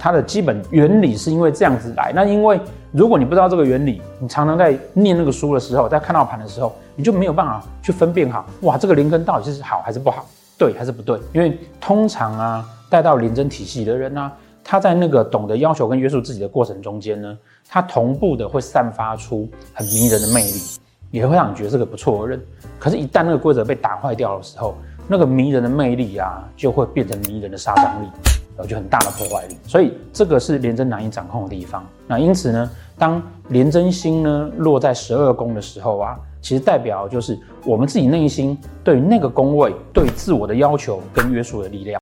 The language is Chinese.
它的基本原理是因为这样子来。那因为如果你不知道这个原理，你常常在念那个书的时候，在看到盘的时候，你就没有办法去分辨好，哇，这个灵根到底是好还是不好，对还是不对？因为通常啊，带到廉贞体系的人啊，他在那个懂得要求跟约束自己的过程中间呢，他同步的会散发出很迷人的魅力，也会让你觉得是个不错的人。可是，一旦那个规则被打坏掉的时候，那个迷人的魅力啊，就会变成迷人的杀伤力，就很大的破坏力。所以，这个是廉贞难以掌控的地方。那因此呢，当廉贞星呢落在十二宫的时候啊，其实代表就是我们自己内心对于那个宫位对自我的要求跟约束的力量。